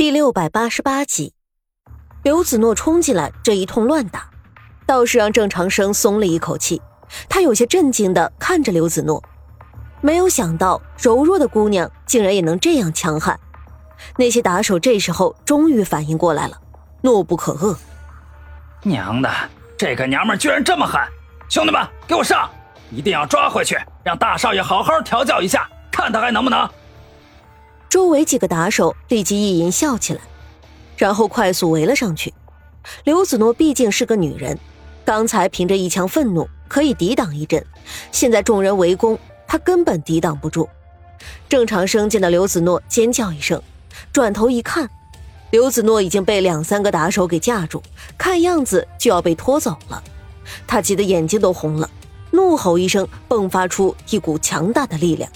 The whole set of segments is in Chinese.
第六百八十八集，刘子诺冲进来，这一通乱打，倒是让郑长生松了一口气。他有些震惊的看着刘子诺，没有想到柔弱的姑娘竟然也能这样强悍。那些打手这时候终于反应过来了，怒不可遏：“娘的，这个娘们居然这么狠！兄弟们，给我上！一定要抓回去，让大少爷好好调教一下，看他还能不能。”周围几个打手立即意淫笑起来，然后快速围了上去。刘子诺毕竟是个女人，刚才凭着一腔愤怒可以抵挡一阵，现在众人围攻，她根本抵挡不住。郑长生见到刘子诺，尖叫一声，转头一看，刘子诺已经被两三个打手给架住，看样子就要被拖走了。他急得眼睛都红了，怒吼一声，迸发出一股强大的力量，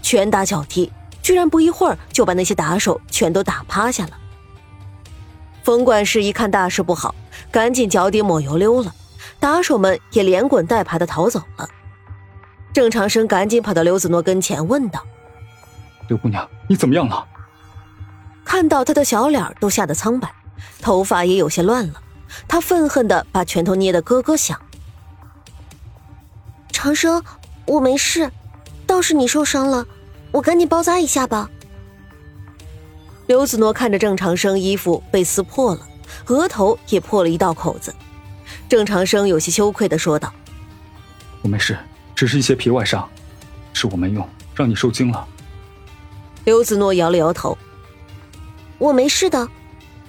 拳打脚踢。居然不一会儿就把那些打手全都打趴下了。冯管事一看大事不好，赶紧脚底抹油溜了，打手们也连滚带爬的逃走了。郑长生赶紧跑到刘子诺跟前问道：“刘姑娘，你怎么样了？”看到他的小脸都吓得苍白，头发也有些乱了，他愤恨的把拳头捏得咯咯响。长生，我没事，倒是你受伤了。我赶紧包扎一下吧。刘子诺看着郑长生衣服被撕破了，额头也破了一道口子。郑长生有些羞愧的说道：“我没事，只是一些皮外伤，是我没用，让你受惊了。”刘子诺摇了摇头：“我没事的。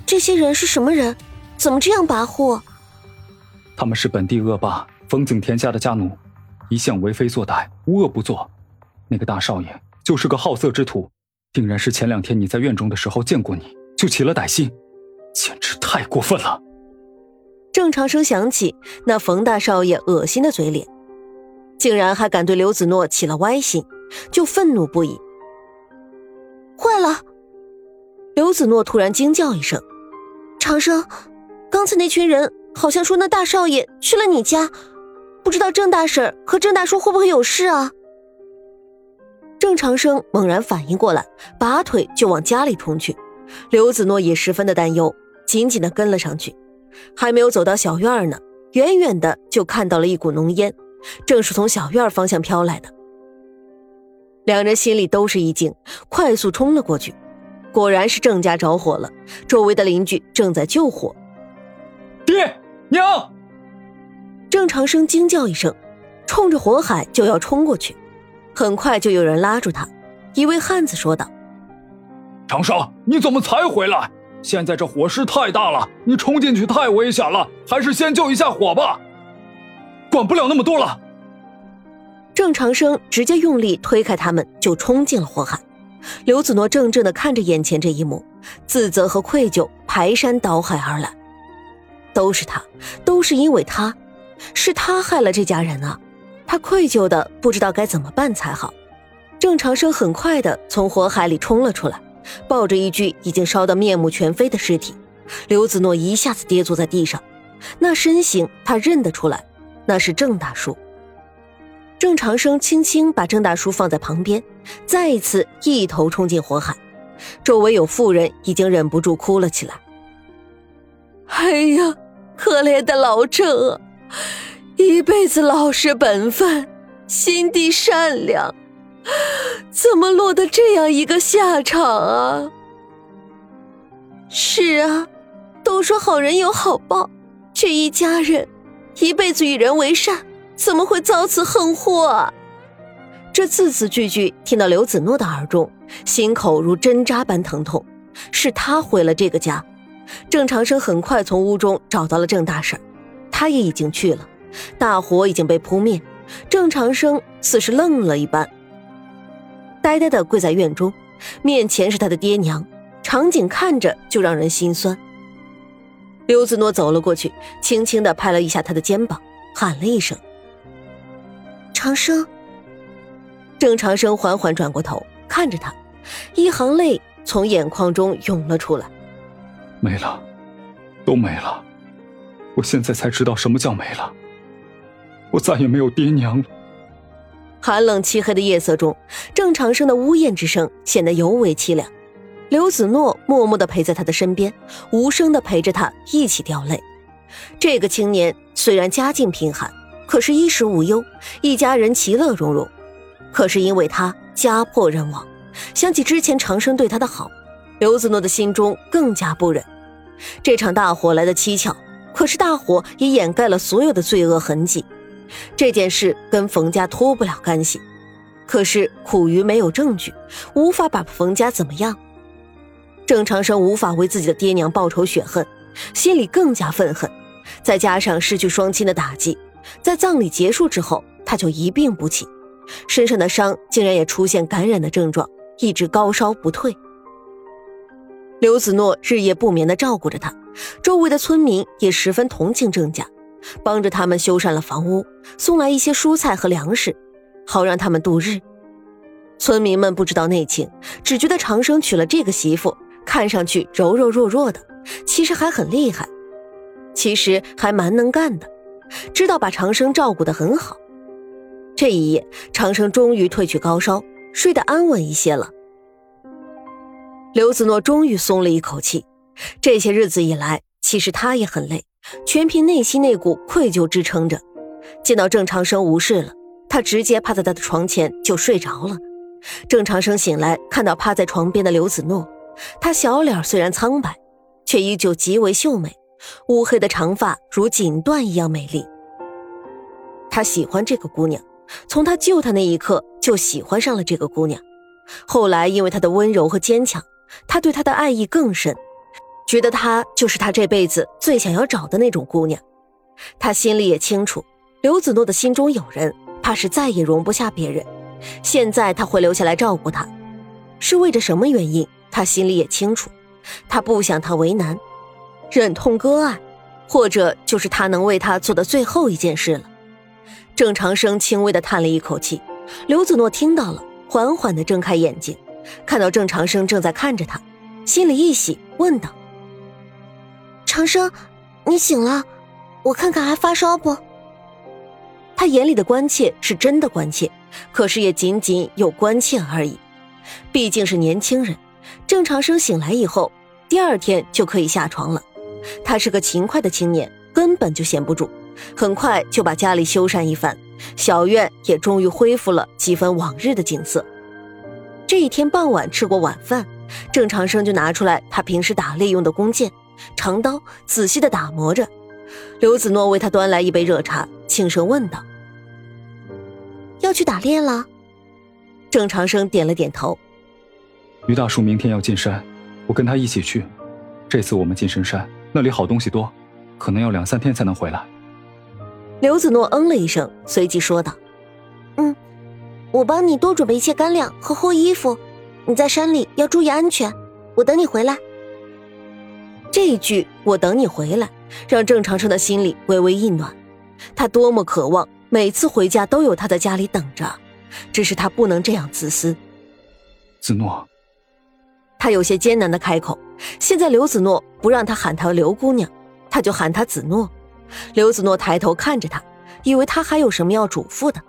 这些人是什么人？怎么这样跋扈？”他们是本地恶霸风景天家的家奴，一向为非作歹，无恶不作。那个大少爷。就是个好色之徒，定然是前两天你在院中的时候见过你就起了歹心，简直太过分了。郑长生想起那冯大少爷恶心的嘴脸，竟然还敢对刘子诺起了歪心，就愤怒不已。坏了！刘子诺突然惊叫一声：“长生，刚才那群人好像说那大少爷去了你家，不知道郑大婶和郑大叔会不会有事啊？”郑长生猛然反应过来，拔腿就往家里冲去。刘子诺也十分的担忧，紧紧的跟了上去。还没有走到小院呢，远远的就看到了一股浓烟，正是从小院方向飘来的。两人心里都是一惊，快速冲了过去。果然是郑家着火了，周围的邻居正在救火。爹娘！郑长生惊叫一声，冲着火海就要冲过去。很快就有人拉住他，一位汉子说道：“长生，你怎么才回来？现在这火势太大了，你冲进去太危险了，还是先救一下火吧。”管不了那么多了。郑长生直接用力推开他们，就冲进了火海。刘子诺怔怔的看着眼前这一幕，自责和愧疚排山倒海而来。都是他，都是因为他，是他害了这家人啊！他愧疚的不知道该怎么办才好。郑长生很快的从火海里冲了出来，抱着一具已经烧得面目全非的尸体，刘子诺一下子跌坐在地上。那身形他认得出来，那是郑大叔。郑长生轻轻把郑大叔放在旁边，再一次一头冲进火海。周围有妇人已经忍不住哭了起来。哎呀，可怜的老郑啊！一辈子老实本分，心地善良，怎么落得这样一个下场啊？是啊，都说好人有好报，这一家人一辈子与人为善，怎么会遭此横祸啊？这字字句句听到刘子诺的耳中，心口如针扎般疼痛。是他毁了这个家。郑长生很快从屋中找到了郑大婶，他也已经去了。大火已经被扑灭，郑长生似是愣了一般，呆呆的跪在院中，面前是他的爹娘，场景看着就让人心酸。刘子诺走了过去，轻轻的拍了一下他的肩膀，喊了一声：“长生。”郑长生缓缓转过头，看着他，一行泪从眼眶中涌了出来。没了，都没了，我现在才知道什么叫没了。我再也没有爹娘了。寒冷漆黑的夜色中，郑长生的呜咽之声显得尤为凄凉。刘子诺默默地陪在他的身边，无声地陪着他一起掉泪。这个青年虽然家境贫寒，可是衣食无忧，一家人其乐融融。可是因为他家破人亡，想起之前长生对他的好，刘子诺的心中更加不忍。这场大火来的蹊跷，可是大火也掩盖了所有的罪恶痕迹。这件事跟冯家脱不了干系，可是苦于没有证据，无法把冯家怎么样。郑长生无法为自己的爹娘报仇雪恨，心里更加愤恨。再加上失去双亲的打击，在葬礼结束之后，他就一病不起，身上的伤竟然也出现感染的症状，一直高烧不退。刘子诺日夜不眠地照顾着他，周围的村民也十分同情郑家，帮着他们修缮了房屋，送来一些蔬菜和粮食，好让他们度日。村民们不知道内情，只觉得长生娶了这个媳妇。看上去柔柔弱弱的，其实还很厉害，其实还蛮能干的，知道把长生照顾得很好。这一夜，长生终于褪去高烧，睡得安稳一些了。刘子诺终于松了一口气。这些日子以来，其实他也很累，全凭内心那股愧疚支撑着。见到郑长生无事了，他直接趴在他的床前就睡着了。郑长生醒来，看到趴在床边的刘子诺。她小脸虽然苍白，却依旧极为秀美，乌黑的长发如锦缎一样美丽。他喜欢这个姑娘，从他救她那一刻就喜欢上了这个姑娘。后来因为她的温柔和坚强，他对她的爱意更深，觉得她就是他这辈子最想要找的那种姑娘。他心里也清楚，刘子诺的心中有人，怕是再也容不下别人。现在他会留下来照顾她，是为着什么原因？他心里也清楚，他不想他为难，忍痛割爱，或者就是他能为他做的最后一件事了。郑长生轻微的叹了一口气，刘子诺听到了，缓缓的睁开眼睛，看到郑长生正在看着他，心里一喜，问道：“长生，你醒了？我看看还发烧不？”他眼里的关切是真的关切，可是也仅仅有关切而已，毕竟是年轻人。郑长生醒来以后，第二天就可以下床了。他是个勤快的青年，根本就闲不住，很快就把家里修缮一番，小院也终于恢复了几分往日的景色。这一天傍晚吃过晚饭，郑长生就拿出来他平时打猎用的弓箭、长刀，仔细的打磨着。刘子诺为他端来一杯热茶，轻声问道：“要去打猎了？”郑长生点了点头。于大叔明天要进山，我跟他一起去。这次我们进深山，那里好东西多，可能要两三天才能回来。刘子诺嗯了一声，随即说道：“嗯，我帮你多准备一些干粮和厚衣服。你在山里要注意安全，我等你回来。”这一句“我等你回来”让郑长生的心里微微一暖。他多么渴望每次回家都有他在家里等着，只是他不能这样自私。子诺。他有些艰难的开口。现在刘子诺不让他喊他刘姑娘，他就喊他子诺。刘子诺抬头看着他，以为他还有什么要嘱咐的。